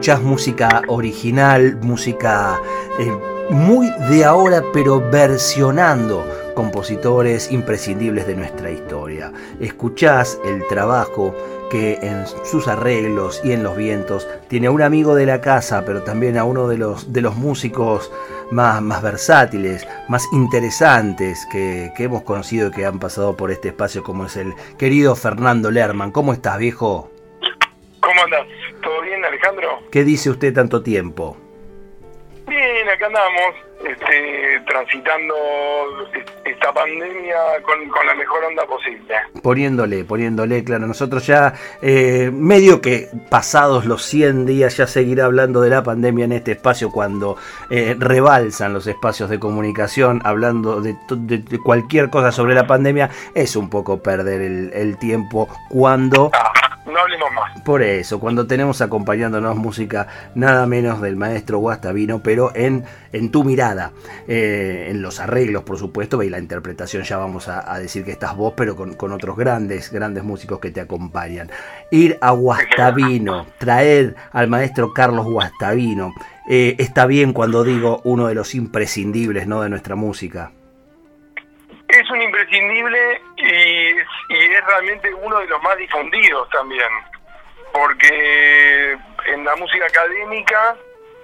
Escuchás música original, música eh, muy de ahora, pero versionando compositores imprescindibles de nuestra historia. Escuchás el trabajo que en sus arreglos y en los vientos tiene a un amigo de la casa, pero también a uno de los, de los músicos más, más versátiles, más interesantes que, que hemos conocido y que han pasado por este espacio, como es el querido Fernando Lerman. ¿Cómo estás, viejo? ¿Cómo andas? ¿Qué dice usted tanto tiempo? Bien, acá andamos, este, transitando esta pandemia con, la mejor onda posible. Poniéndole, poniéndole, claro, nosotros ya eh, medio que pasados los 100 días ya seguirá hablando de la pandemia en este espacio cuando eh, rebalsan los espacios de comunicación hablando de, cualquier cosa sobre la pandemia, es un poco perder el, tiempo cuando... Ah no hablemos más. Por eso, cuando tenemos acompañándonos música nada menos del maestro Guastavino, pero en, en tu mirada, eh, en los arreglos, por supuesto, y la interpretación, ya vamos a, decir que estás vos, pero con, otros grandes, grandes músicos que te acompañan. Ir a Guastavino, traer al maestro Carlos Guastavino, eh, está bien cuando digo uno de los imprescindibles ¿no? de nuestra música. Es un imprescindible y es, realmente uno de los más difundidos también, porque en la música académica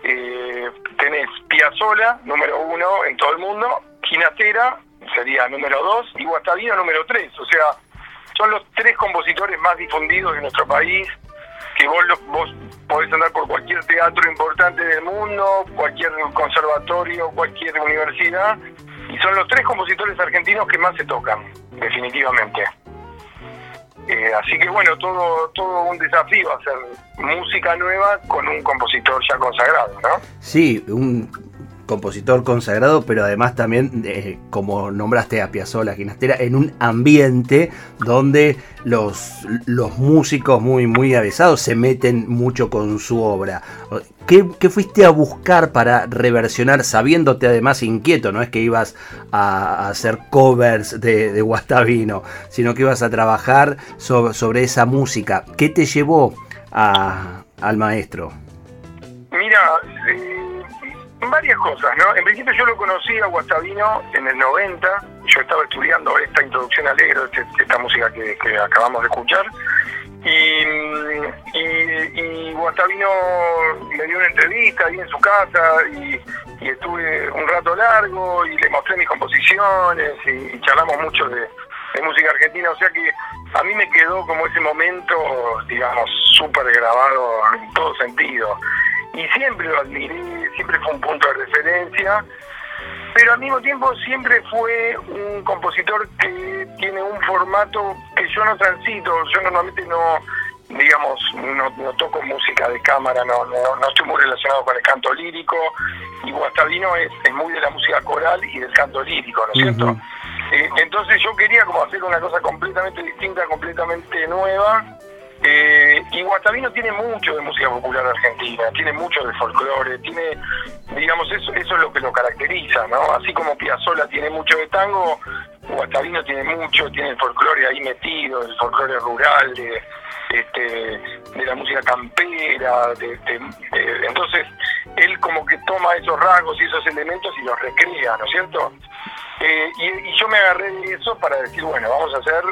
eh, tenés Piazzolla, número uno en todo el mundo, Ginastera sería número dos y Guastavino número tres, o sea, son los tres compositores más difundidos de nuestro país, que vos, vos podés andar por cualquier teatro importante del mundo, cualquier conservatorio, cualquier universidad, y son los tres compositores argentinos que más se tocan, definitivamente. Eh, así que bueno, todo, todo un desafío hacer música nueva con un compositor ya consagrado, ¿no? Sí, un compositor consagrado, pero además también, eh, como nombraste a Piazzolla Ginastera, en un ambiente donde los, los músicos muy, muy avesados se meten mucho con su obra. ¿Qué, fuiste a buscar para reversionar, sabiéndote además inquieto? No es que ibas a, hacer covers de, de, Guastavino, sino que ibas a trabajar sobre, sobre esa música. ¿Qué te llevó a, al maestro? Mira, varias cosas, ¿no? En principio yo lo conocí a Guastavino en el 90, yo estaba estudiando esta introducción alegre, este, esta música que, acabamos de escuchar, y, y, Guastavino me dio una entrevista ahí en su casa y, estuve un rato largo y le mostré mis composiciones y, charlamos mucho de, de música argentina, o sea que a mí me quedó como ese momento, digamos, súper grabado en todo sentido y siempre lo admiré, siempre fue un punto de referencia, pero al mismo tiempo siempre fue un compositor que tiene un formato que yo no transito, yo normalmente no, digamos, no, toco música de cámara, no, no, estoy muy relacionado con el canto lírico, y Guastavino es, es muy de la música coral y del canto lírico, ¿no es cierto? Eh, entonces yo quería como hacer una cosa completamente distinta, completamente nueva, eh, y Guastavino tiene mucho de música popular argentina, tiene mucho de folclore, tiene, digamos, eso, eso es lo que lo caracteriza, ¿no? Así como Piazzolla tiene mucho de tango, Guastavino tiene mucho, tiene el folclore ahí metido, el folclore rural, de, este, de la música campera, de, entonces él como que toma esos rasgos y esos elementos y los recrea, ¿no es cierto? Eh, y, y yo me agarré de eso para decir, bueno, vamos a hacer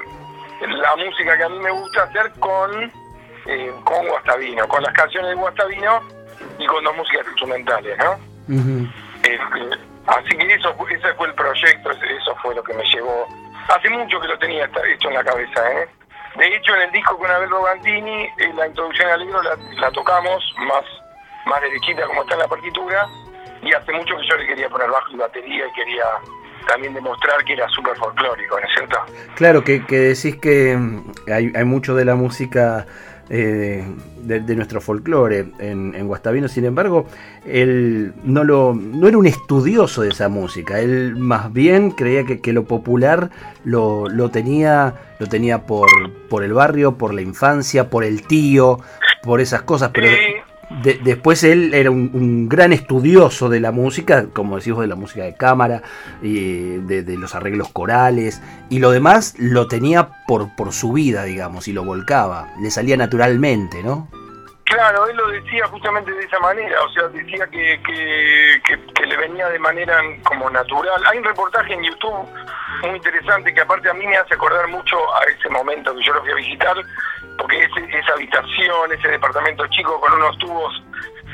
la música que a mí me gusta hacer con, eh, con Guastavino, con las canciones de Guastavino y con dos músicas instrumentales, ¿no? Este, Así que eso, ese fue el proyecto, eso fue lo que me llevó. Hace mucho que lo tenía hecho en la cabeza, ¿eh? De hecho, en el disco con Abel Rogantini, en eh, la introducción al libro la, tocamos más, más derechita como está en la partitura, y hace mucho que yo le quería poner bajo y batería y quería también demostrar que era súper folclórico, ¿no es cierto? Claro, que, que decís que mm, hay, hay mucho de la música eh, de, nuestro folclore en, en, Guastavino. Sin embargo, él no, lo, no era un estudioso de esa música. Él más bien creía que, lo popular lo, lo, tenía, lo tenía por, por el barrio, por la infancia, por el tío, por esas cosas. Pero después él era un, gran estudioso de la música, como decimos, de la música de cámara, y de, los arreglos corales, y lo demás lo tenía por, por su vida, digamos, y lo volcaba, le salía naturalmente, ¿no? Claro, él lo decía justamente de esa manera, o sea, decía que, que, le venía de manera como natural. Hay un reportaje en YouTube muy interesante que aparte a mí me hace acordar mucho a ese momento que yo lo fui a visitar, porque esa habitación, ese departamento chico con unos tubos,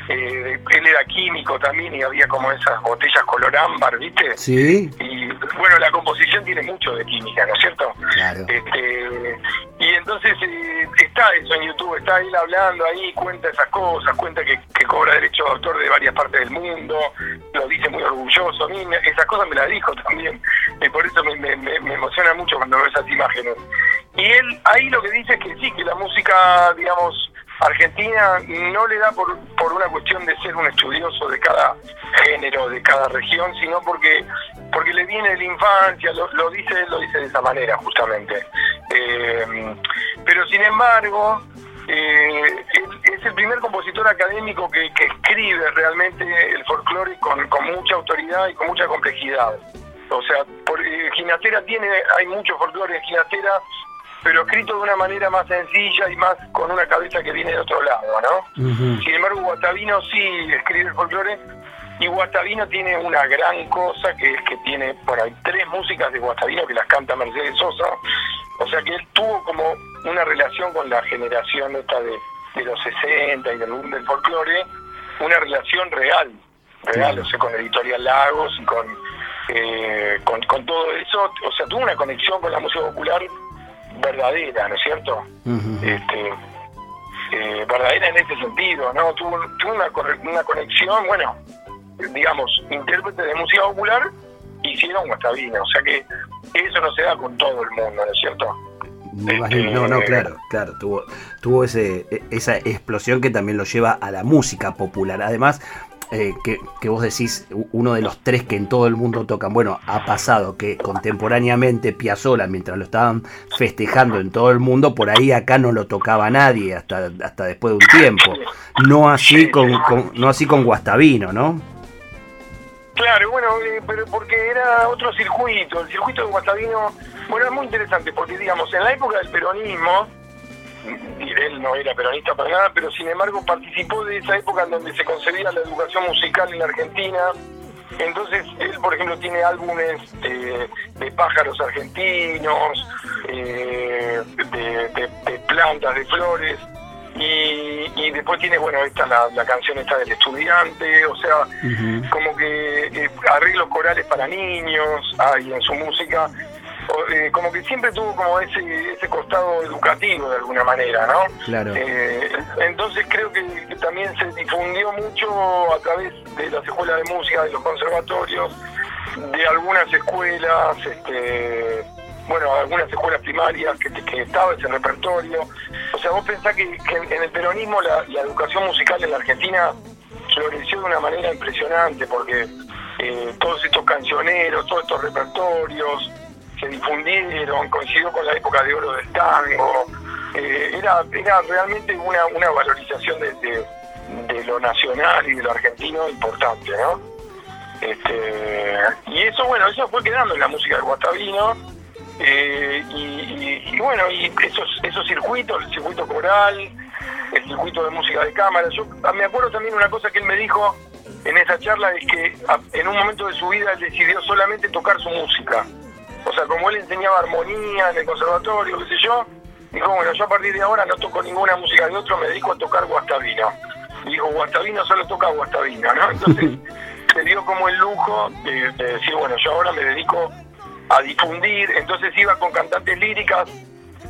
eh, él era químico también y había como esas botellas color ámbar, ¿viste? Sí. Y bueno, la composición tiene mucho de química, ¿no es cierto? Claro. Este, y entonces eh, está eso en YouTube, está él hablando ahí, cuenta esas cosas, cuenta que, cobra derecho de autor de varias partes del mundo, lo dice muy orgulloso, a mí esas cosas me las dijo también, y por eso me, me emociona mucho cuando veo esas imágenes. Y él ahí lo que dice es que sí, que la música, digamos, argentina no le da por, por una cuestión de ser un estudioso de cada género, de cada región, sino porque porque le viene de la infancia, lo, lo dice lo dice de esa manera justamente. Eh, pero sin embargo, eh, es el primer compositor académico que, escribe realmente el folclore con, con, mucha autoridad y con mucha complejidad. O sea, por, eh, Ginastera tiene, hay mucho folclore en Ginastera, pero escrito de una manera más sencilla y más con una cabeza que viene de otro lado, ¿no? Sin embargo, Guastavino sí escribe el folclore y Guastavino tiene una gran cosa que es que tiene, bueno, hay tres músicas de Guastavino que las canta Mercedes Sosa, o sea que él tuvo como una relación con la generación esta de, los 60 y del mundo del folclore, una relación real, real, o sea, con Editorial Lagos y con, eh, con, con todo eso, o sea, tuvo una conexión con la música popular verdadera, ¿no es cierto? este, eh, verdadera en este sentido, ¿no? Tuvo, una, una conexión, bueno, digamos, intérprete de música popular hicieron Guastavina, o sea que eso no se da con todo el mundo, ¿no es cierto? Este, no, no, claro, claro, tuvo, tuvo ese, e, esa explosión que también lo lleva a la música popular. Además, eh, que, vos decís, uno de los tres que en todo el mundo tocan. Bueno, ha pasado que contemporáneamente Piazzolla, mientras lo estaban festejando en todo el mundo, por ahí acá no lo tocaba nadie hasta, hasta después de un tiempo. No así con, no así con Guastavino, ¿no? Claro, bueno, eh, pero porque era otro circuito. El circuito de Guastavino, bueno, es muy interesante porque, digamos, en la época del peronismo, él no era peronista para nada, pero sin embargo participó de esa época en donde se concebía la educación musical en la Argentina. Entonces, él, por ejemplo, tiene álbumes eh, de pájaros argentinos, eh, de, plantas, de flores, y, después tiene, bueno, esta la, canción esta del estudiante, o sea, como que eh, arreglos corales para niños hay en su música, eh, como que siempre tuvo como ese, ese costado educativo de alguna manera, ¿no? Claro. Eh, entonces creo que, también se difundió mucho a través de las escuelas de música, de los conservatorios, de algunas escuelas, este, bueno, algunas escuelas primarias que, que estaba ese repertorio. O sea, vos pensás que, en el peronismo la, educación musical en la Argentina floreció de una manera impresionante porque eh, todos estos cancioneros, todos estos repertorios, se difundieron, coincidió con la época de oro del tango. Eh, era, era realmente una, una valorización de, de, lo nacional y de lo argentino importante, ¿no? Este, y eso, bueno, eso fue quedando en la música de Guastavino. Eh, y, bueno, y esos, esos circuitos, el circuito coral, el circuito de música de cámara. Yo me acuerdo también una cosa que él me dijo en esa charla, es que en un momento de su vida él decidió solamente tocar su música. O sea, como él enseñaba armonía en el conservatorio, qué sé yo, dijo, bueno, yo a partir de ahora no toco ninguna música de otro, me dedico a tocar Guastavino. Y dijo, Guastavino solo toca Guastavino, ¿no? Entonces, se dio como el lujo de, decir, bueno, yo ahora me dedico a difundir, entonces iba con cantantes líricas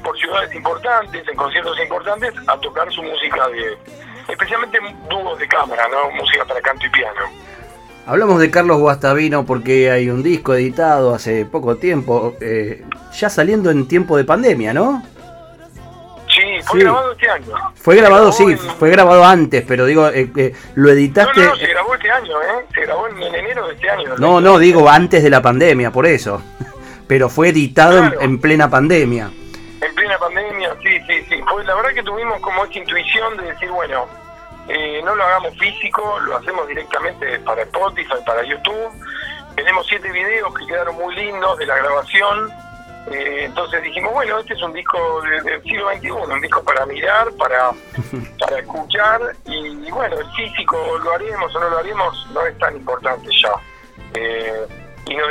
por ciudades importantes, en conciertos importantes, a tocar su música de, especialmente dúos de cámara, ¿no? Música para canto y piano. Hablamos de Carlos Guastavino porque hay un disco editado hace poco tiempo, eh, ya saliendo en tiempo de pandemia, ¿no? Sí, fue grabado este año. Fue grabado, sí, fue grabado antes, pero digo, eh, eh, lo editaste... No, no, se grabó este año, ¿eh? Se grabó en, enero de este año. No, no, digo antes de la pandemia, por eso. Pero fue editado en, plena pandemia. En plena pandemia, sí, sí, sí. Pues la verdad que tuvimos como esta intuición de decir, bueno, eh, no lo hagamos físico, lo hacemos directamente para Spotify, para YouTube. Tenemos siete videos que quedaron muy lindos de la grabación eh, entonces dijimos, bueno, este es un disco del siglo XXI, un disco para mirar, para, para escuchar, y, bueno, el físico lo haremos o no lo haremos no es tan importante ya. Eh, y nos,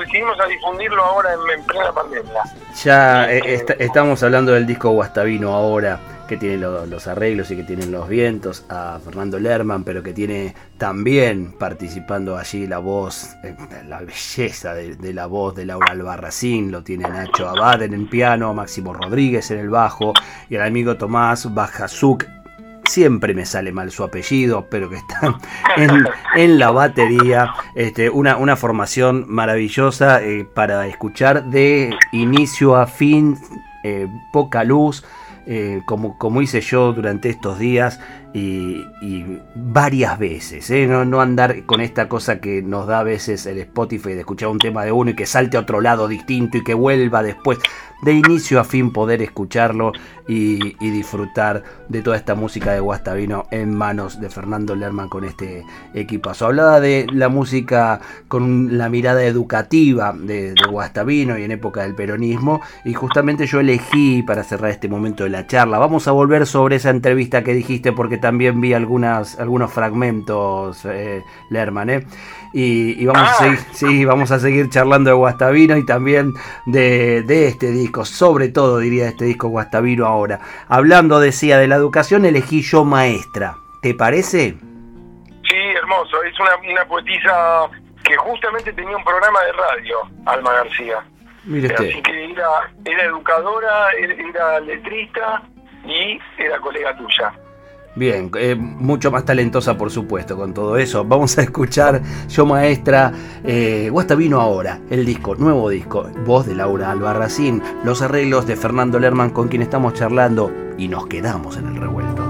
decidimos a difundirlo ahora en, plena pandemia. Ya eh, estamos hablando del disco Guastavino ahora que tiene los arreglos y que tiene los vientos, a Fernando Lerman, pero que tiene también participando allí la voz, eh, la belleza de, la voz de Laura Albarracín, lo tiene Nacho Abad en el piano, Máximo Rodríguez en el bajo y el amigo Tomás Bajazuk siempre me sale mal su apellido, pero que está en, la batería. Este, una, una formación maravillosa eh, para escuchar de inicio a fin, eh, poca luz. Eh, como, como hice yo durante estos días y, varias veces, ¿eh? no, no, andar con esta cosa que nos da a veces el Spotify de escuchar un tema de uno y que salte a otro lado distinto y que vuelva después de inicio a fin poder escucharlo y, disfrutar de toda esta música de Guastavino en manos de Fernando Lerman con este equipazo. Hablaba de la música con la mirada educativa de, de Guastavino y en época del peronismo y justamente yo elegí para cerrar este momento de la charla. Vamos a volver sobre esa entrevista que dijiste porque también vi algunas, algunos fragmentos, eh, Lerman, ¿eh? Y, vamos, a seguir, sí, vamos a seguir charlando de Guastavino y también de, este disco, sobre todo diría este disco Guastavino ahora. Hablando, decía, de la educación, elegí yo maestra. ¿Te parece? Sí, hermoso. Es una, una poetisa que justamente tenía un programa de radio, Alma García. Mire Así que era, era educadora, era letrista y era colega tuya. Bien, eh, mucho más talentosa por supuesto con todo eso. Vamos a escuchar Yo Maestra, eh, Guasta vino ahora, el disco, nuevo disco, voz de Laura Albarracín, los arreglos de Fernando Lerman con quien estamos charlando y nos quedamos en el revuelto.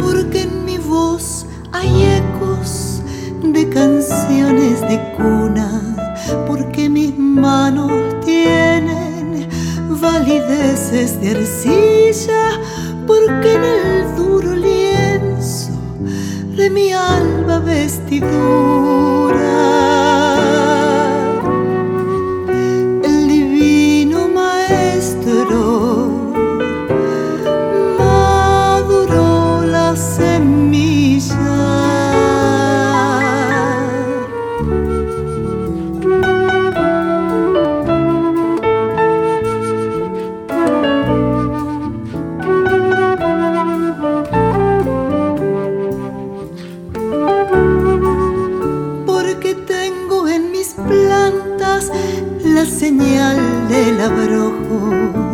Porque en mi voz hay ecos de canciones de cuna porque mis manos tienen valideces de arcilla, porque en el duro lienzo de mi alba vestidura florece la vida.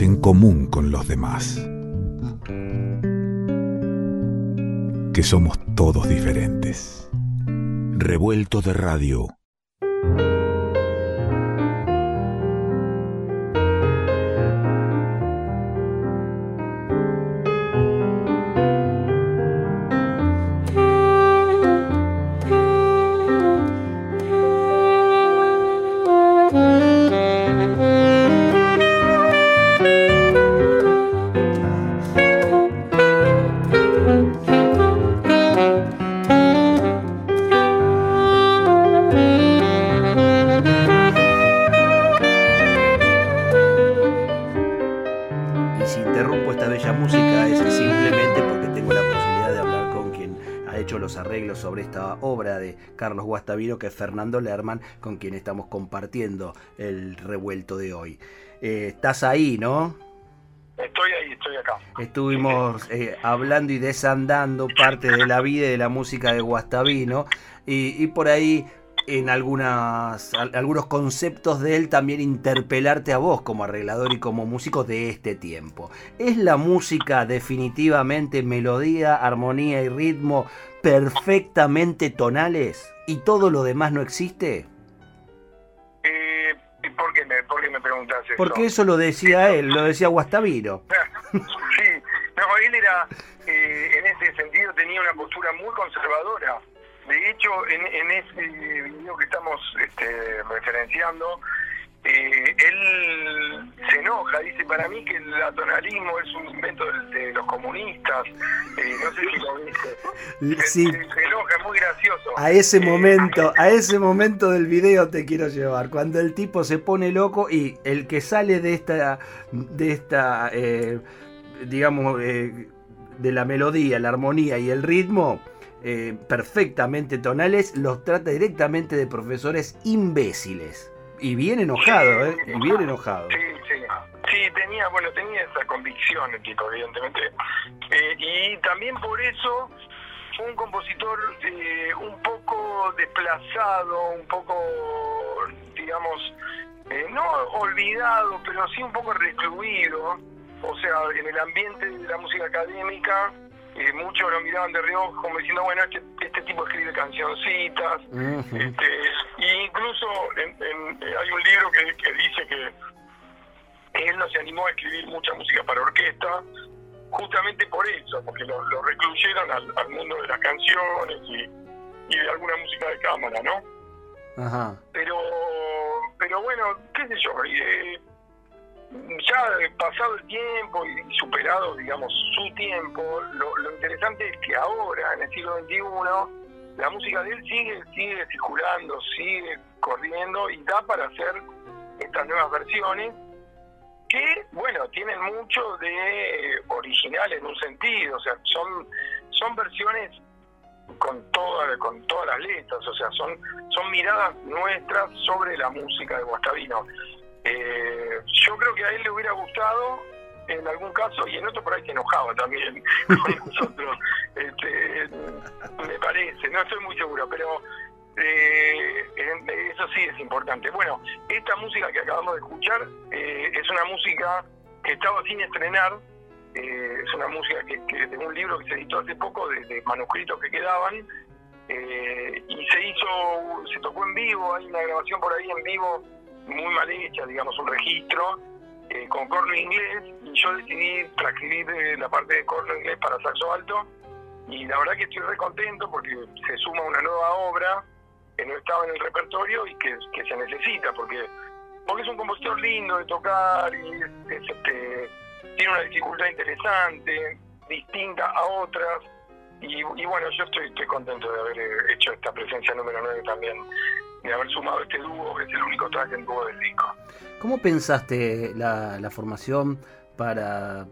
En común con los demás? Que somos todos diferentes. Revuelto de radio. Carlos Guastavino, que es Fernando Lerman, con quien estamos compartiendo el revuelto de hoy. Eh, estás ahí, ¿no? Estoy ahí, estoy acá. Estuvimos eh, hablando y desandando parte de la vida y de la música de Guastavino y, por ahí en algunas, algunos conceptos de él también interpelarte a vos como arreglador y como músico de este tiempo. ¿Es la música definitivamente melodía, armonía y ritmo perfectamente tonales y todo lo demás no existe? Eh, ¿por, qué me, ¿Por qué me preguntas eso? Porque eso lo decía él, lo decía Guastavino. sí, no, él era, eh, en ese sentido tenía una postura muy conservadora. De hecho, en, en ese video que estamos este, referenciando, eh, él se enoja, dice, para mí que el atonalismo es un invento de, los comunistas, eh, no sé si lo dice. Sí. Se, enoja, es muy gracioso. A ese eh, momento, a ese momento del video te quiero llevar, cuando el tipo se pone loco y el que sale de esta, de esta, digamos, de la melodía, la armonía y el ritmo, perfectamente tonales, los trata directamente de profesores imbéciles. Y bien enojado, ¿eh? Y bien enojado. Sí, sí. Sí, tenía, bueno, tenía esa convicción el tipo, evidentemente. Eh, y también por eso fue un compositor eh, un poco desplazado, un poco, digamos, eh, no olvidado, pero sí un poco recluido. O sea, en el ambiente de la música académica, eh, muchos lo miraban de reojo como diciendo, bueno, este, este tipo escribe cancioncitas. este, e incluso eh, hay un libro que, dice que él no se animó a escribir mucha música para orquesta, justamente por eso, porque lo, recluyeron al, mundo de las canciones y, y de alguna música de cámara, ¿no? Ajá. Pero, pero bueno, qué sé yo, eh, ya pasado el tiempo y superado, digamos, su tiempo, lo, interesante es que ahora, en el siglo XXI, la música de él sigue, sigue circulando, sigue corriendo y da para hacer estas nuevas versiones que, bueno, tienen mucho de original en un sentido, o sea, son, son versiones con todas con todas las letras, o sea, son, son miradas nuestras sobre la música de Guastavino. Eh, yo creo que a él le hubiera gustado en algún caso y en otro por ahí se enojaba también con nosotros. Este, me parece, no estoy muy seguro, pero eh, eso sí es importante. Bueno, esta música que acabamos de escuchar eh, es una música que estaba sin estrenar. Eh, es una música que, que, de un libro que se editó hace poco, de, manuscritos que quedaban, y se hizo, se tocó en vivo, hay una grabación por ahí en vivo muy mal hecha, digamos, un registro eh, con corno inglés y yo decidí transcribir eh, la parte de corno inglés para saxo alto y la verdad que estoy re contento porque se suma una nueva obra que no estaba en el repertorio y que, se necesita porque porque es un compositor lindo de tocar y este, tiene una dificultad interesante, distinta a otras. Y, bueno, yo estoy, estoy contento de haber eh, hecho esta presencia número 9 también de haber sumado este dúo, que es el único track en dúo del disco. ¿Cómo pensaste la, la formación para,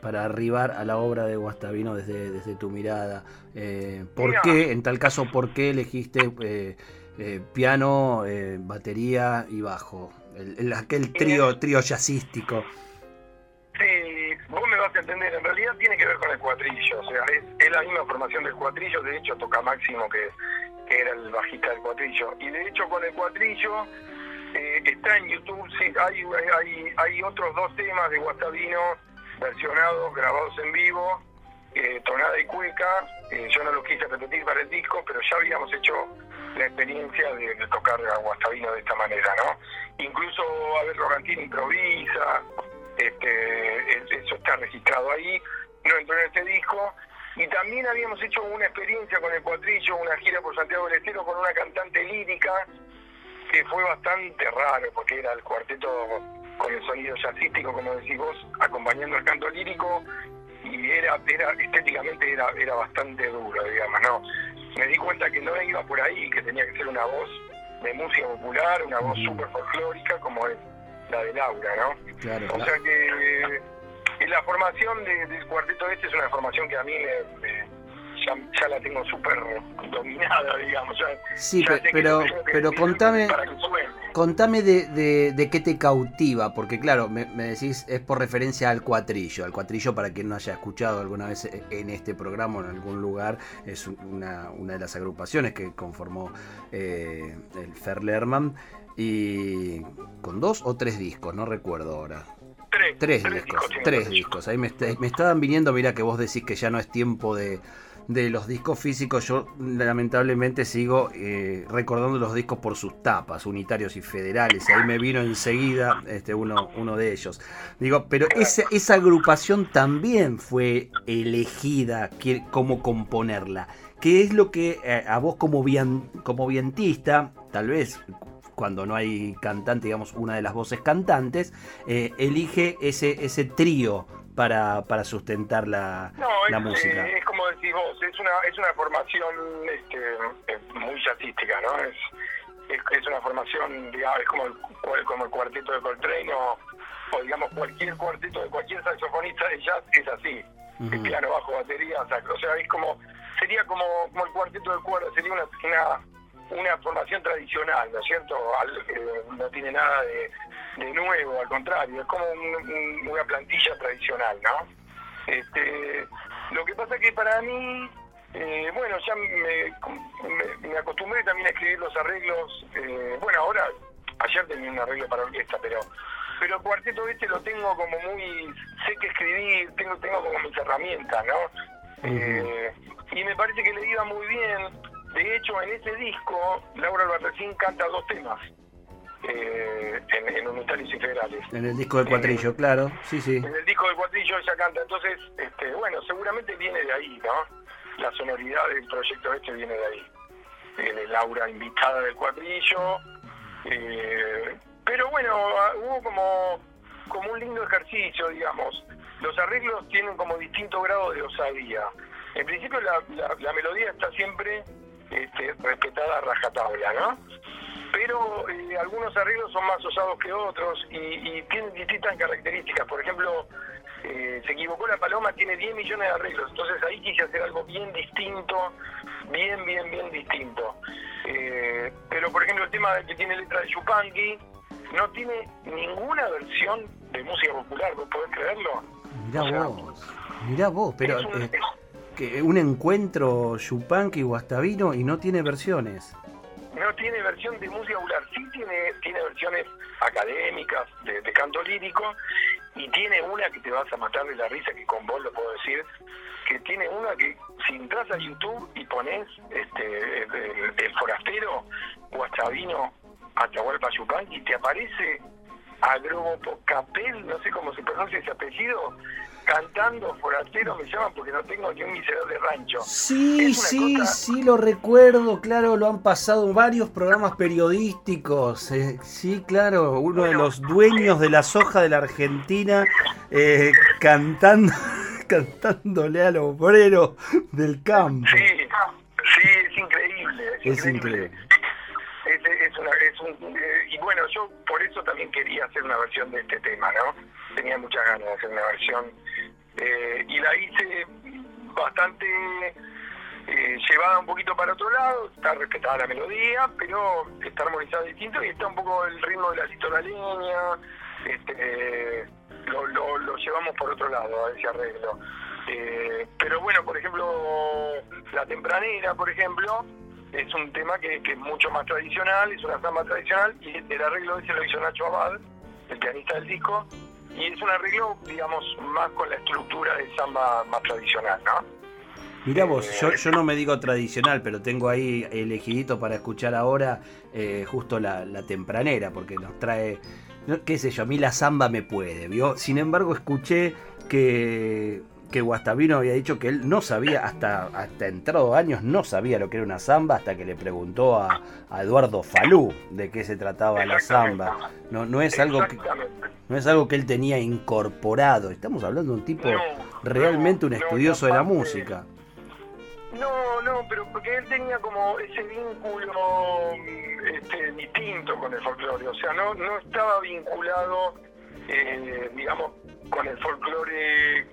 para arribar a la obra de Guastavino desde, desde tu mirada? Eh, ¿Por qué, en tal caso, por qué elegiste eh, eh, piano, batería y bajo? El, aquel trío, trío jazzístico. Sí, vos me vas a entender, en realidad tiene que ver con el cuatrillo, o sea, es, la misma formación del cuatrillo, de hecho toca Máximo que, era el bajista del cuatrillo, y de hecho con el cuatrillo eh, está en YouTube, sí, hay, hay, hay otros dos temas de Guastavino versionados, grabados en vivo, eh, tonada y cueca, eh, yo no lo quise repetir para el disco, pero ya habíamos hecho la experiencia de, tocar a Guastavino de esta manera, ¿no? Incluso Abel Rogantín improvisa, este, eso está registrado ahí, no entró en este disco, y también habíamos hecho una experiencia con el cuatrillo, una gira por Santiago del Estero con una cantante lírica, que fue bastante raro, porque era el cuarteto con el sonido jazzístico, como decís vos, acompañando el canto lírico, y era, era estéticamente era, era bastante duro, digamos, ¿no? Me di cuenta que no iba por ahí, que tenía que ser una voz de música popular, una voz súper folclórica como es la de Laura, ¿no? Claro, o sea que eh, la formación del cuarteto este es una formación que a mí ya, la tengo súper dominada, digamos. sí, pero, pero contame, contame de, de, qué te cautiva, porque claro, me, decís, es por referencia al cuatrillo. Al cuatrillo, para quien no haya escuchado alguna vez en este programa o en algún lugar, es una, una de las agrupaciones que conformó eh, el Ferlerman. Y con dos o tres discos, no recuerdo ahora. Tres, discos, tres discos. Ahí me, me estaban viniendo, mira que vos decís que ya no es tiempo de, de los discos físicos, yo lamentablemente sigo eh, recordando los discos por sus tapas, unitarios y federales. Ahí me vino enseguida este, uno, uno de ellos. Digo, pero esa, esa agrupación también fue elegida, cómo componerla. ¿Qué es lo que eh, a vos como, como vientista, tal vez cuando no hay cantante, digamos, una de las voces cantantes, eh, elige ese, ese trío para, para sustentar la, la música. es como decís vos, es una, es una formación este, muy jazzística, ¿no? Es, es, una formación, digamos, es como el, como el cuarteto de Coltrane o, digamos cualquier cuarteto de cualquier saxofonista de jazz es así. El piano, bajo, batería, o sea, es como, sería como, como el cuarteto de cuerdas, sería una, una una formación tradicional, ¿no es cierto? Eh, no tiene nada de, nuevo, al contrario, es como una plantilla tradicional, ¿no? Este, lo que pasa es que para mí, eh, bueno, ya me, acostumbré también a escribir los arreglos, eh, bueno, ahora, ayer tenía un arreglo para orquesta, pero pero el cuarteto este lo tengo como muy, sé que escribir, tengo, tengo como mis herramientas, ¿no? y me parece que le iba muy bien de hecho, en ese disco, Laura Albarracín canta dos temas. Eh, en, en Unitarios y Federales. En el disco del cuatrillo, claro, sí, sí. En el disco del cuatrillo ella canta, entonces, este, bueno, seguramente viene de ahí, ¿no? La sonoridad del proyecto este viene de ahí. Eh, Laura invitada del cuatrillo. Eh, pero bueno, ah, hubo como, como un lindo ejercicio, digamos. Los arreglos tienen como distinto grado de osadía. En principio la, la melodía está siempre este, respetada a rajatabla, ¿no? Pero eh, algunos arreglos son más osados que otros y, tienen distintas características. Por ejemplo, eh, se equivocó la paloma, tiene 10 millones de arreglos. Entonces ahí quise hacer algo bien distinto, bien, bien, bien distinto. Eh, pero por ejemplo el tema que tiene letra de Chupanqui no tiene ninguna versión de música popular, ¿vos podés creerlo? Mirá vos, mirá vos, pero un encuentro Yupanqui Guastavino y no tiene versiones. No tiene versión de música popular, sí tiene, tiene versiones académicas de, canto lírico y tiene una que te vas a matar de la risa, que con vos lo puedo decir, que tiene una que si entras a YouTube y pones este, el, forastero Guastavino Atahualpa Yupanqui, te aparece Capel, no sé cómo se pronuncia ese apellido, cantando forastero me llaman porque no tengo ni un miserable rancho. Sí, sí, sí, lo recuerdo, claro, lo han pasado varios programas periodísticos. Eh, sí, claro, uno de los dueños de la soja de la Argentina eh, cantando, cantándole al obrero del campo. Sí, sí, es increíble. Es, increíble. Es, una, es un, eh, y bueno, yo por eso también quería hacer una versión de este tema, ¿no? Tenía muchas ganas de hacer una versión eh, y la hice bastante eh, llevada un poquito para otro lado, está respetada la melodía, pero está armonizada distinto y está un poco el ritmo de la leña, este, lo, lo, llevamos por otro lado a ese arreglo. Eh, pero bueno, por ejemplo, La Tempranera, por ejemplo, es un tema que, es mucho más tradicional, es una samba tradicional, y el arreglo ese lo hizo Nacho Abad, el pianista del disco, y es un arreglo, digamos, más con la estructura de samba más tradicional, ¿no? Mirá vos, yo, yo no me digo tradicional, pero tengo ahí elegidito para escuchar ahora eh, justo la, la, tempranera, porque nos trae, qué sé yo, a mí la samba me puede, ¿vio? Sin embargo, escuché que que Guastavino había dicho que él no sabía, hasta, hasta entrado años, no sabía lo que era una samba hasta que le preguntó a, Eduardo Falú de qué se trataba la samba. No, no, es algo que, no es algo que él tenía incorporado. Estamos hablando de un tipo realmente un estudioso de la música. No, no, pero porque él tenía como ese vínculo este, distinto con el folclore. O sea, no, no estaba vinculado, eh, digamos, con el folclore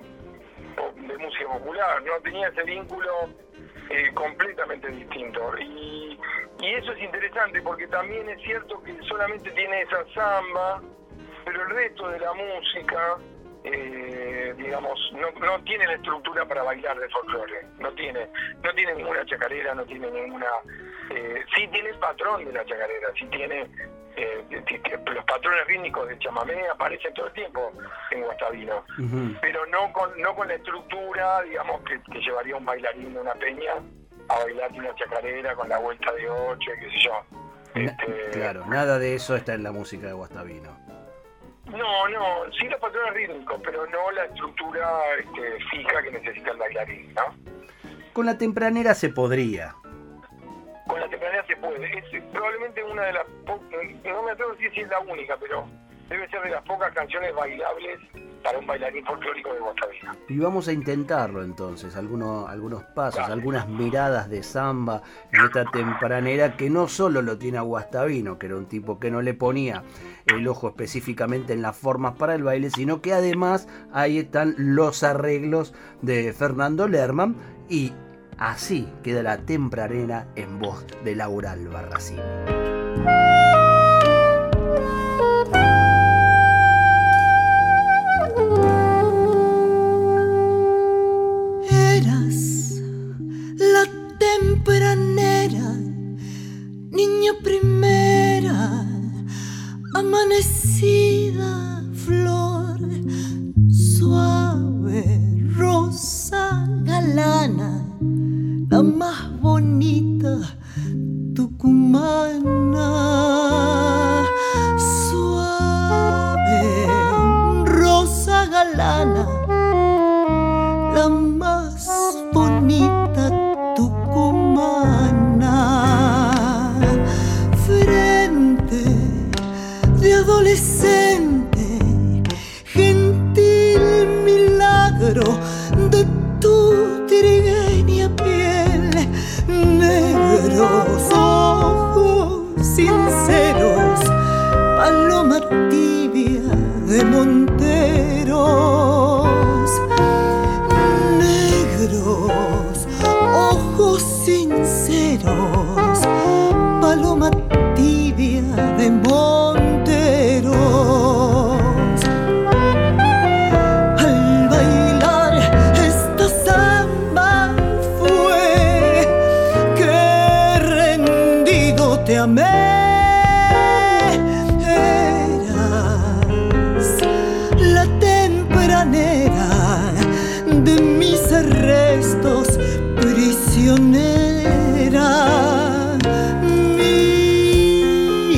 de música popular, no tenía ese vínculo eh, completamente distinto. Y, eso es interesante porque también es cierto que solamente tiene esa samba, pero el resto de la música, eh, digamos, no, no tiene la estructura para bailar de folclore, no tiene, no tiene ninguna chacarera, no tiene ninguna... Eh, sí tiene el patrón de la chacarera, sí tiene eh, los patrones rítmicos de chamamé aparecen todo el tiempo en Guastavino, pero no con, no con la estructura, digamos, que, llevaría un bailarín de una peña a bailar una chacarera con la vuelta de ocho, qué sé yo. Este, claro, nada de eso está en la música de Guastavino. No, no, sí los patrones rítmicos, pero no la estructura este, fija que necesita el bailarín, ¿no? Con la tempranera se podría, con la tempranera se puede. Es probablemente una de las no me atrevo a decir si es la única, pero debe ser de las pocas canciones bailables para un bailarín folclórico de Guastavino. Y vamos a intentarlo entonces, algunos, algunos pasos, algunas miradas de samba en esta tempranera que no solo lo tiene a Guastavino, que era un tipo que no le ponía el ojo específicamente en las formas para el baile, sino que además ahí están los arreglos de Fernando Lerman y Así queda la tempranera en voz de Laura Albarracín.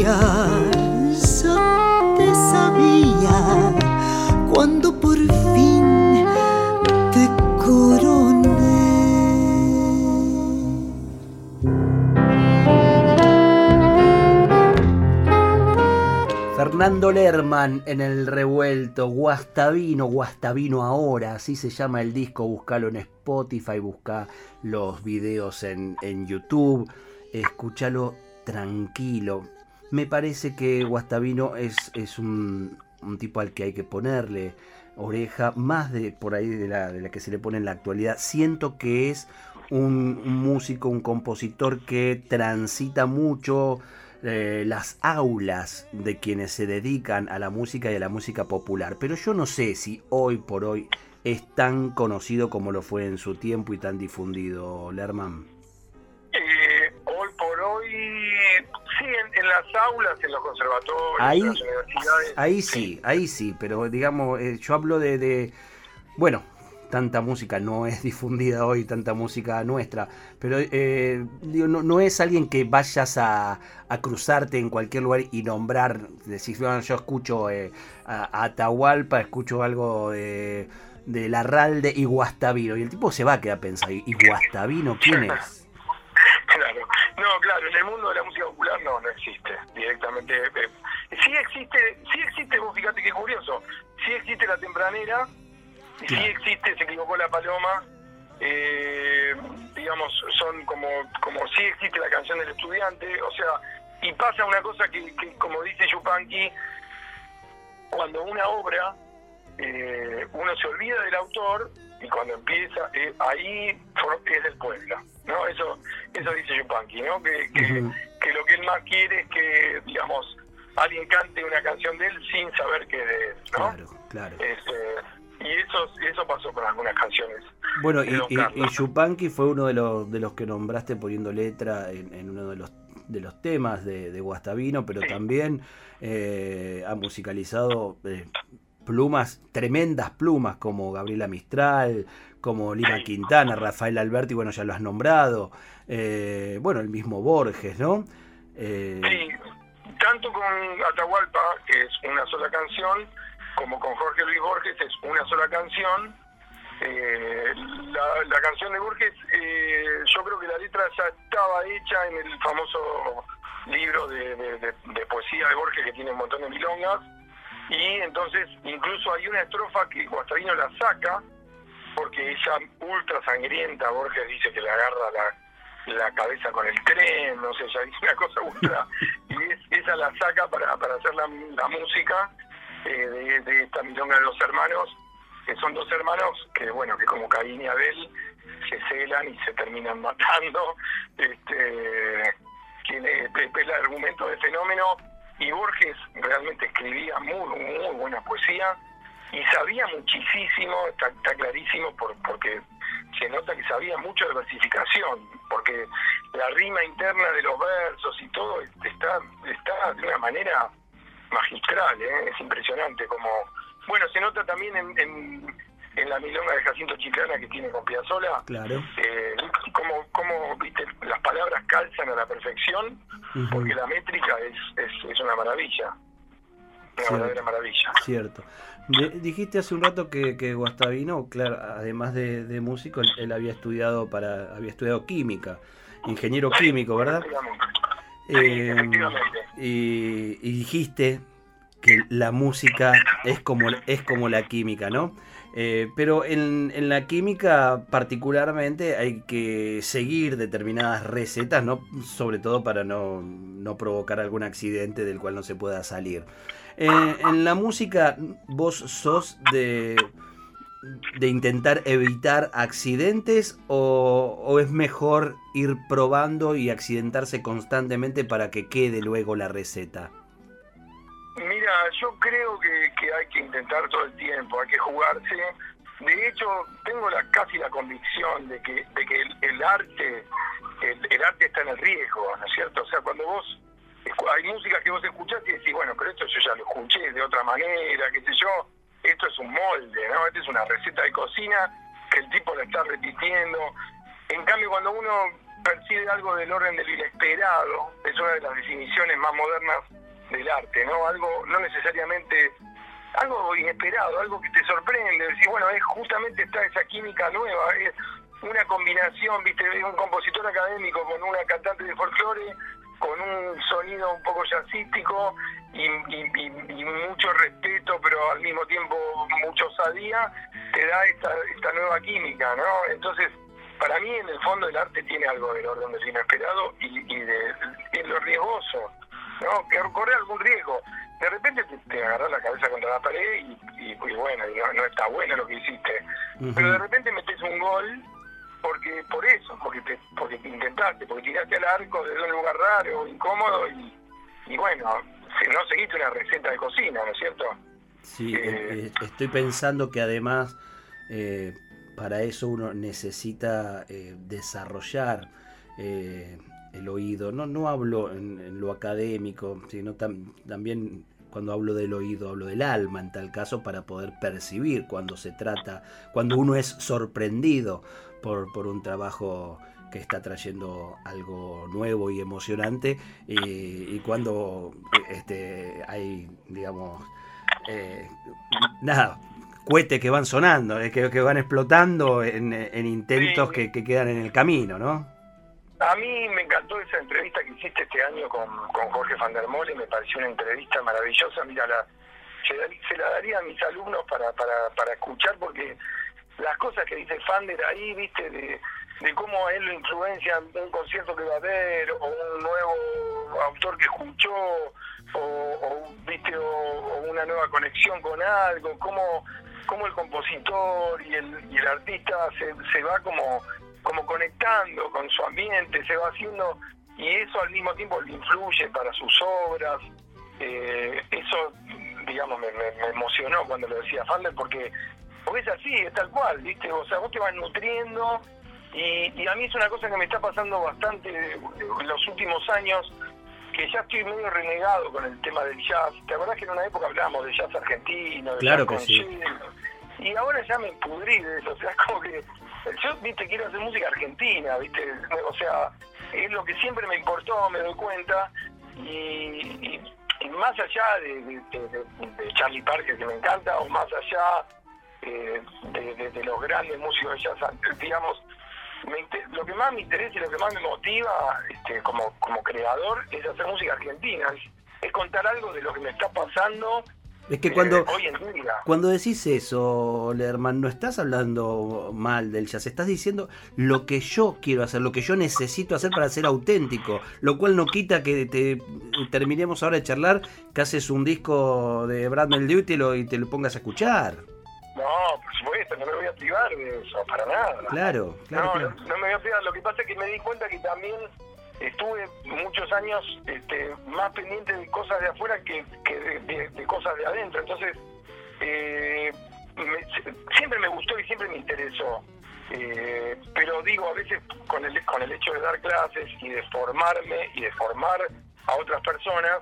Ya te sabía cuando por fin te coroné Fernando Lerman en el revuelto, Guastavino, Guastavino ahora, así se llama el disco, buscalo en Spotify, busca los videos en, YouTube, escúchalo tranquilo. Me parece que Guastavino es, es un, tipo al que hay que ponerle oreja, más de por ahí de la, de la que se le pone en la actualidad. Siento que es un músico, un compositor que transita mucho eh, las aulas de quienes se dedican a la música y a la música popular. Pero yo no sé si hoy por hoy es tan conocido como lo fue en su tiempo y tan difundido, Lerman. Eh, por hoy, sí, en, las aulas, en los conservatorios, ahí, en las universidades. Ahí sí, ahí sí, pero digamos, eh, yo hablo de, de, bueno, tanta música no es difundida hoy, tanta música nuestra, pero eh, digo, no, no, es alguien que vayas a, a, cruzarte en cualquier lugar y nombrar, decir, bueno, yo escucho eh, a, a, Atahualpa, escucho algo de, de Larralde y Guastavino, y el tipo se va a quedar pensando, ¿y Guastavino quién es? Claro, no, claro, en el mundo de la música popular no, no existe directamente. Eh, sí existe, sí existe, vos fíjate qué curioso, sí existe la tempranera, sí existe, se equivocó la paloma, eh, digamos, son como, como sí existe la canción del estudiante, o sea, y pasa una cosa que, que como dice Yupanqui, cuando una obra, eh, uno se olvida del autor y cuando empieza, eh, ahí es del pueblo, ¿no? Eso, eso dice Yupanqui, ¿no? Que, que, uh -huh. que lo que él más quiere es que, digamos, alguien cante una canción de él sin saber que de él, ¿no? Claro, claro. Este, y eso eso pasó con algunas canciones. Bueno, y, y, y, Yupanqui fue uno de los de los que nombraste poniendo letra en, en uno de los de los temas de, de Guastavino, pero sí. también eh, ha musicalizado eh, plumas, tremendas plumas como Gabriela Mistral, como Lima. Quintana, Rafael Alberti, bueno, ya lo has nombrado, eh, bueno, el mismo Borges, ¿no? Eh, sí, tanto con Atahualpa, que es una sola canción, como con Jorge Luis Borges es una sola canción. Eh, la, la, canción de Borges, eh, yo creo que la letra ya estaba hecha en el famoso libro de, de, de, de, poesía de Borges que tiene un montón de milongas. Y entonces incluso hay una estrofa que Guastavino la saca, porque ella ultra sangrienta, Borges dice que le agarra la, la cabeza con el tren, no sé, ya dice una cosa ultra, y es, esa la saca para, para hacer la, la música eh, de, de, esta milonga de los hermanos, que son dos hermanos que, bueno, que como Caín y Abel se celan y se terminan matando. Este, tiene el argumento de fenómeno y Borges realmente escribía muy, muy buena poesía y sabía muchísimo, está, está clarísimo por, porque se nota que sabía mucho de versificación, porque la rima interna de los versos y todo está, está de una manera magistral, ¿eh? es impresionante como... Bueno, se nota también en, en, en la milonga de Jacinto Chiclana que tiene con Piazzolla, claro. eh, como, como viste, las palabras calzan a la perfección, uh -huh. porque la métrica es, es, es una maravilla. Una Cierto. verdadera maravilla. Cierto. De, dijiste hace un rato que, que Guastavino, claro, además de, de músico, él, él, había estudiado para, había estudiado química, ingeniero químico, ¿verdad? Eh, y, y, dijiste que la música es como, es como la química, ¿no? Eh, pero en, en, la química particularmente hay que seguir determinadas recetas, ¿no? sobre todo para no, no provocar algún accidente del cual no se pueda salir. Eh, en la música vos sos de, de intentar evitar accidentes o, o, es mejor ir probando y accidentarse constantemente para que quede luego la receta? Yo creo que, hay que intentar todo el tiempo, hay que jugarse. De hecho, tengo la, casi la convicción de que, de que el, el arte el, el, arte está en el riesgo, ¿no es cierto? O sea, cuando vos hay música que vos escuchás y decís, bueno, pero esto yo ya lo escuché de otra manera, qué sé yo, esto es un molde, ¿no? Esta es una receta de cocina que el tipo la está repitiendo. En cambio, cuando uno percibe algo del orden del inesperado, es una de las definiciones más modernas del arte, ¿no? Algo no necesariamente algo inesperado, algo que te sorprende, decir, bueno, es justamente está esa química nueva, es una combinación, viste, un compositor académico con una cantante de folclore, con un sonido un poco jazzístico y, mucho respeto, pero al mismo tiempo mucha osadía, te da esta, esta nueva química, ¿no? Entonces, para mí, en el fondo, el arte tiene algo del orden del inesperado y, y de lo riesgoso, ¿no? Que corre algún riesgo. De repente te, te agarras la cabeza contra la pared y, y, y bueno, no, no, está bueno lo que hiciste. Uh -huh. Pero de repente metes un gol porque por eso, porque te, porque te intentaste, porque tiraste al arco desde un lugar raro, incómodo y, y bueno, si no seguiste una receta de cocina, ¿no es cierto? Sí, eh, estoy pensando que además para eso uno necesita desarrollar el oído. No, no hablo en, lo académico, sino también cuando hablo del oído, hablo del alma en tal caso para poder percibir cuando se trata, cuando uno es sorprendido por, por un trabajo que está trayendo algo nuevo y emocionante y, cuando este, hay, digamos, eh, nada, cohetes que van sonando, eh, que, que, van explotando en, intentos que, que quedan en el camino, ¿no? A mí me encantó esa entrevista que hiciste este año con, con Jorge Van der Mole, me pareció una entrevista maravillosa. Mira, la, se, la daría a mis alumnos para, para, para escuchar porque las cosas que dice Fander ahí, viste, de, de cómo él lo influencia un concierto que va a haber, o un nuevo autor que escuchó, o, viste, o, una nueva conexión con algo, cómo, cómo el compositor y el, y el artista se, se va como como conectando con su ambiente, se va haciendo, y eso al mismo tiempo le influye para sus obras. Eh, eso, digamos, me, emocionó cuando lo decía Fander, porque, porque es así, es tal cual, ¿viste? O sea, vos te vas nutriendo, y, a mí es una cosa que me está pasando bastante en los últimos años, que ya estoy medio renegado con el tema del jazz. ¿Te acordás que en una época hablábamos de jazz argentino? De claro que sí. y ahora ya me pudrí de eso, o sea, como que yo, viste, quiero hacer música argentina, viste, o sea, es lo que siempre me importó, me doy cuenta, y, más allá de, Charlie Parker, que me encanta, o más allá eh, de, los grandes músicos de jazz, digamos, lo que más me interesa y lo que más me motiva este, como, como creador es hacer música argentina, es contar algo de lo que me está pasando es que cuando, cuando decís eso, Lerman, no estás hablando mal del jazz, estás diciendo lo que yo quiero hacer, lo que yo necesito hacer para ser auténtico, lo cual no quita que te terminemos ahora de charlar, que haces un disco de Brad Duty y te lo pongas a escuchar. No, por supuesto, no me voy a privar de eso, para nada. Claro, claro. No, no me voy a privar, lo que pasa es que me di cuenta que también estuve muchos años este, más pendiente de cosas de afuera que, de, cosas de adentro. Entonces, eh, siempre me gustó y siempre me interesó. Eh, pero digo, a veces con el, con el hecho de dar clases y de formarme y de formar a otras personas,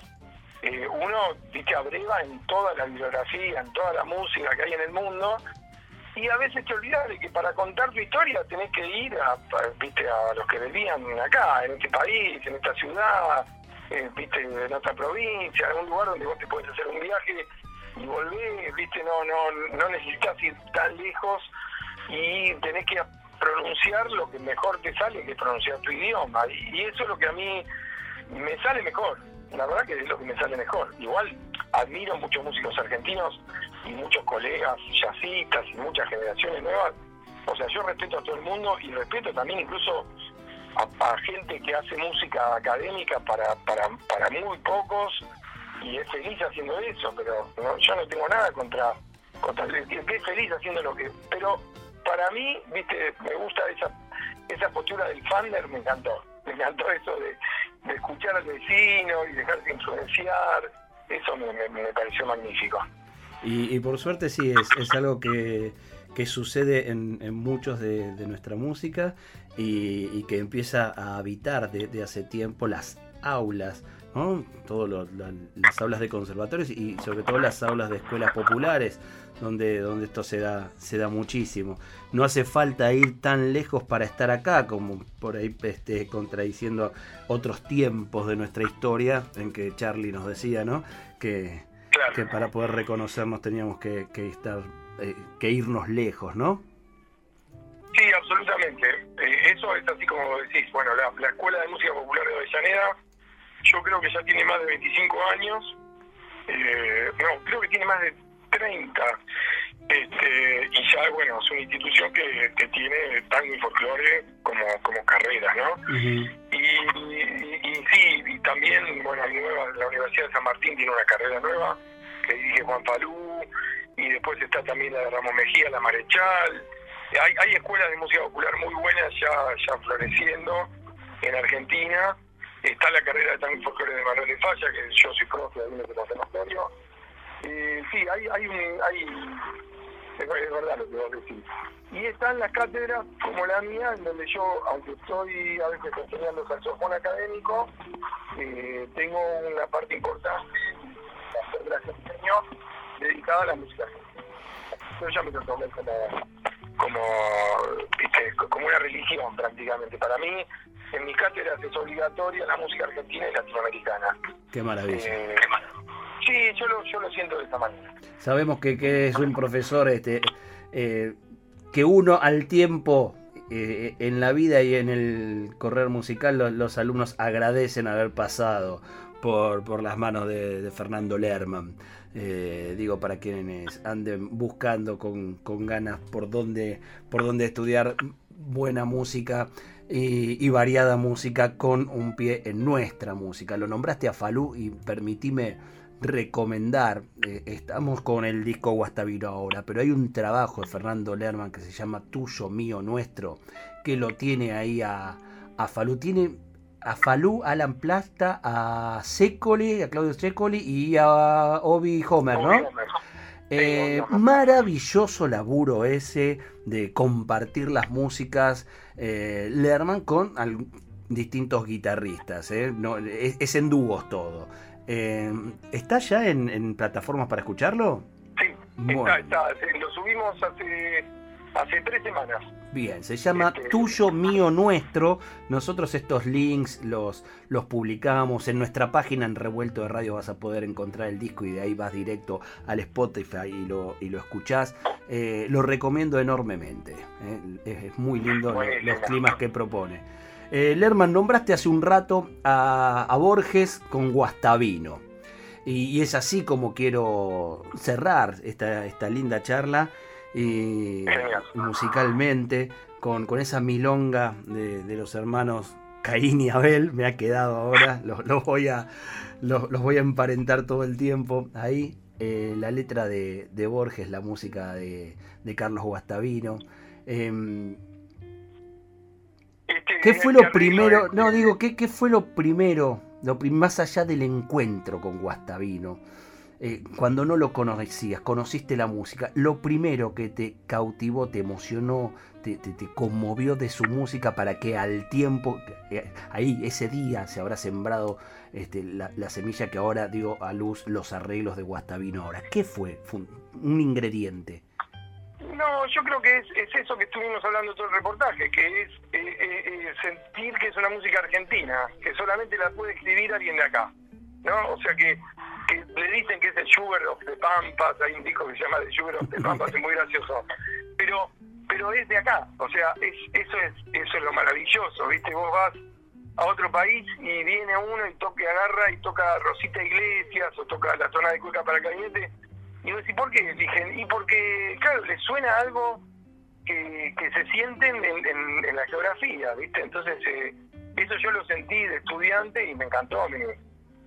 eh, uno dice abreva en toda la bibliografía, en toda la música que hay en el mundo, y a veces te olvidas de que para contar tu historia tenés que ir a, viste a los que vivían acá, en este país, en esta ciudad, eh, viste en otra provincia, en algún lugar donde vos te puedes hacer un viaje y volver, viste, no, no, no necesitas ir tan lejos y tenés que pronunciar lo que mejor te sale, que es pronunciar tu idioma. Y, eso es lo que a mí me sale mejor, la verdad que es lo que me sale mejor. Igual admiro muchos músicos argentinos y muchos colegas jazzistas y muchas generaciones nuevas. O sea, yo respeto a todo el mundo y respeto también incluso a, gente que hace música académica para, para, para muy pocos y es feliz haciendo eso, pero yo no tengo nada contra, contra que es feliz haciendo lo que... Pero para mí, viste, me gusta esa, esa postura del fander, me encantó. Me encantó eso de, de escuchar al vecino y dejarse influenciar. Eso me, me pareció magnífico. Y, por suerte sí, es, es algo que, sucede en, muchos de, nuestra música y, que empieza a habitar desde hace tiempo las aulas, ¿no? Todas las aulas de conservatorios y sobre todo las aulas de escuelas populares, donde, donde esto se da, se da muchísimo. No hace falta ir tan lejos para estar acá, como por ahí este, contradiciendo otros tiempos de nuestra historia, en que Charlie nos decía, ¿no? Que, que para poder reconocernos teníamos que, estar, eh, que irnos lejos, ¿no? Sí, absolutamente. Eh, eso es así como decís. Bueno, la, Escuela de Música Popular de Avellaneda, yo creo que ya tiene más de 25 años. Eh, no, creo que tiene más de 30. Este, y ya, bueno, es una institución que, que tiene tango y folclore como, como carrera, ¿no? y, y, sí, y también, bueno, nueva, la Universidad de San Martín tiene una carrera nueva que dirige Juan Palú, y después está también la de Ramón Mejía, la Marechal. Hay, hay escuelas de música popular muy buenas ya, ya floreciendo en Argentina. está la carrera de tango folclore de Manuel de Falla, que yo soy profe de del conservatorio. Eh, sí, hay, hay un... Hay, es verdad lo que vos decís. Y están las cátedras como la mía, en donde yo, aunque estoy a veces enseñando saxofón académico, eh, tengo una parte importante, la cátedra de dedicada a la música. Yo ya me lo tomé como, como, como una religión prácticamente. Para mí, en mis cátedras es obligatoria la música argentina y latinoamericana. Qué maravilla. Eh, sí, yo lo, yo lo siento de esta manera. Sabemos que, que es un profesor este eh, que uno al tiempo eh, en la vida y en el correr musical los, alumnos agradecen haber pasado por, por las manos de, Fernando Lerman. digo, para quienes anden buscando con, con ganas por dónde, por dónde estudiar buena música y, variada música con un pie en nuestra música. Lo nombraste a Falú y permitime recomendar, eh, estamos con el disco Guastavino ahora, pero hay un trabajo de Fernando Lerman que se llama Tuyo, Mío, Nuestro, que lo tiene ahí a, a Falú. Tiene a Falú, Alan Plasta, a Secoli, a Claudio Secoli y a Obi Homer, ¿no? Eh, maravilloso laburo ese de compartir las músicas eh, Lerman con distintos guitarristas. Eh. es, en dúos todo. Eh, ¿Está ya en, plataformas para escucharlo? Sí, está, está. Lo subimos hace, hace tres semanas. Bien, se llama este, Tuyo, Mío, Nuestro. Nosotros estos links los, los publicamos en nuestra página en Revuelto de Radio. Vas a poder encontrar el disco y de ahí vas directo al Spotify y lo, y lo escuchás. Eh, lo recomiendo enormemente. Eh. Es, muy lindo los, climas que propone. Eh, Lerman, nombraste hace un rato a, Borges con Guastavino. Y, y, es así como quiero cerrar esta, esta linda charla y musicalmente, con, con, esa milonga de, los hermanos Caín y Abel, me ha quedado ahora, los, voy, a, los, voy a emparentar todo el tiempo ahí. Eh, la letra de, Borges, la música de, Carlos Guastavino. Em, ¿Qué fue lo primero? No, digo, ¿qué, qué fue lo primero, lo más allá del encuentro con Guastavino? Eh, cuando no lo conocías, conociste la música, lo primero que te cautivó, te emocionó, te, conmovió de su música para que al tiempo, eh, ahí ese día se habrá sembrado este, la, semilla que ahora dio a luz los arreglos de Guastavino ahora. ¿Qué fue? un, ingrediente. No, yo creo que es, eso que estuvimos hablando todo el reportaje, que es eh, sentir que es una música argentina, que solamente la puede escribir alguien de acá. ¿no? O sea que que le dicen que es el Sugar of the Pampas, hay un disco que se llama The Sugar of the Pampas, es muy gracioso. Pero pero es de acá, o sea, es, eso es eso es lo maravilloso, ¿viste? Vos vas a otro país y viene uno y toca, agarra y toca Rosita Iglesias o toca la zona de Cueca para Caliente y vos decís, ¿por qué eligen? Y porque, claro, le suena algo que, que se sienten en, en, la geografía, ¿viste? Entonces, eh, eso yo lo sentí de estudiante y me encantó. Me,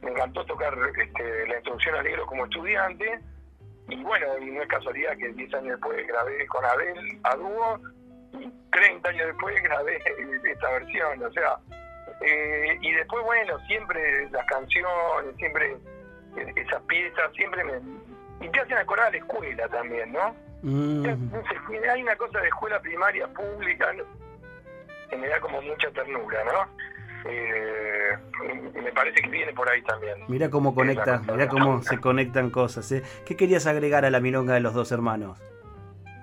me encantó tocar este, la introducción al negro como estudiante. Y bueno, no es casualidad que 10 años después grabé con Abel a dúo y 30 años después grabé esta versión. O sea, eh, y después, bueno, siempre las canciones, siempre esas piezas, siempre me. Y te hacen acordar a la escuela también, ¿no? Mm. Hay una cosa de escuela primaria pública que me da como mucha ternura, ¿no? eh, me parece que viene por ahí también. Mira cómo conecta, mira cómo se conectan cosas. ¿eh? ¿Qué querías agregar a la milonga de los dos hermanos?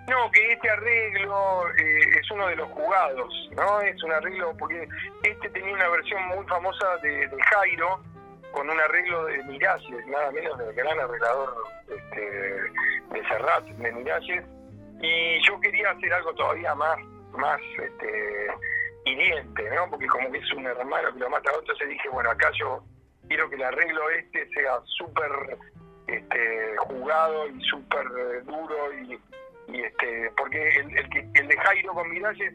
No, que este arreglo eh, es uno de los jugados, ¿no? Es un arreglo porque este tenía una versión muy famosa de, Jairo con un arreglo de Miralles, nada menos del gran arreglador este, de Serrat, de Miralles, y yo quería hacer algo todavía más, más este, hiriente, ¿no? Porque como que es un hermano que lo mata a otro, entonces dije, bueno, acá yo quiero que el arreglo este sea súper este, jugado y súper duro y, este porque el, el, el de Jairo con Miralles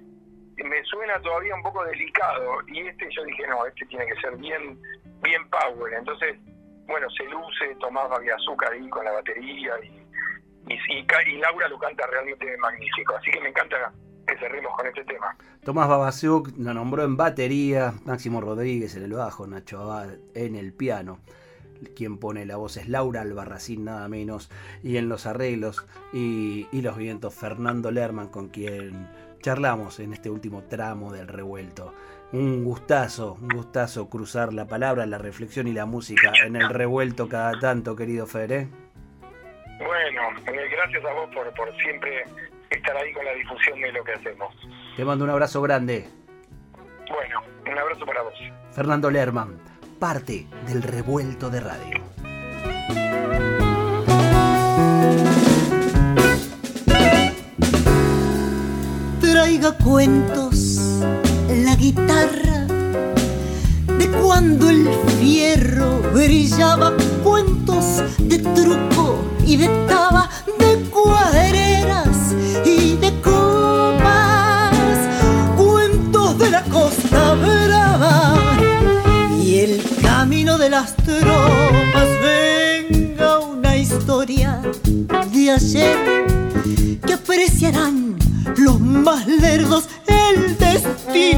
me suena todavía un poco delicado y este yo dije, no, este tiene que ser bien bien power, entonces bueno, se luce Tomás Azúcar ahí con la batería y, y, Laura lo canta realmente magnífico, así que me encanta que cerremos con este tema. Tomás Babasiuk lo nombró en batería, Máximo Rodríguez en el bajo, Nacho Abad en el piano. Quien pone la voz es Laura Albarracín, nada menos. Y en los arreglos y los vientos, Fernando Lerman, con quien charlamos en este último tramo del revuelto. Un gustazo, un gustazo cruzar la palabra, la reflexión y la música en el revuelto cada tanto, querido Fer. ¿eh? Bueno, eh, gracias a vos por, por siempre estar ahí con la difusión de lo que hacemos. Te mando un abrazo grande. Bueno, un abrazo para vos. Fernando Lerman, parte del revuelto de radio. Traiga cuentos guitarra de cuando el fierro brillaba, cuentos de truco y de taba, de cuadreras y de copas, cuentos de la costa brava y el camino de las tropas. Venga una historia de ayer que apreciarán los más lerdos.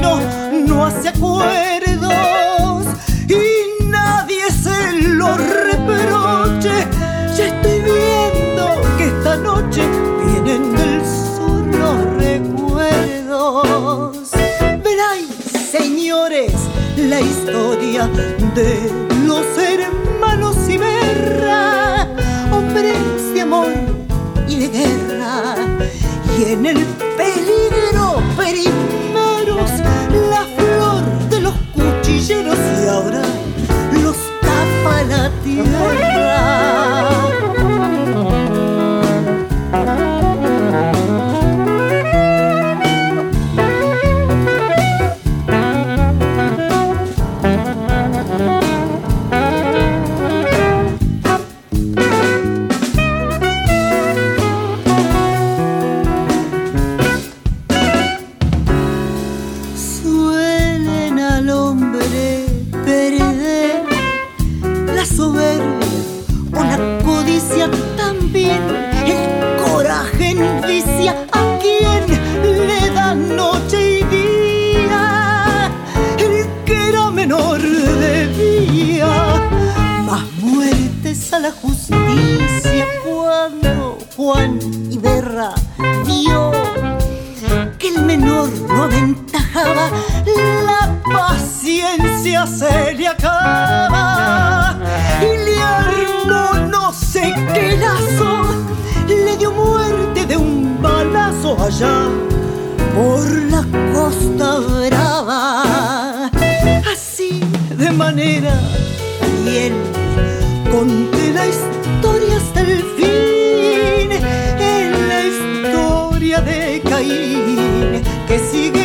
No hace acuerdos y nadie se lo reproche. Ya estoy viendo que esta noche vienen del sur los recuerdos. Veráis, señores, la historia de los hermanos Iberra, hombres de amor y de guerra. Y en el paciencia se acaba y le armó no sé qué lazo, le dio muerte de un balazo allá por la costa brava. Así de manera fiel conté la historia hasta el fin, en la historia de Caín que sigue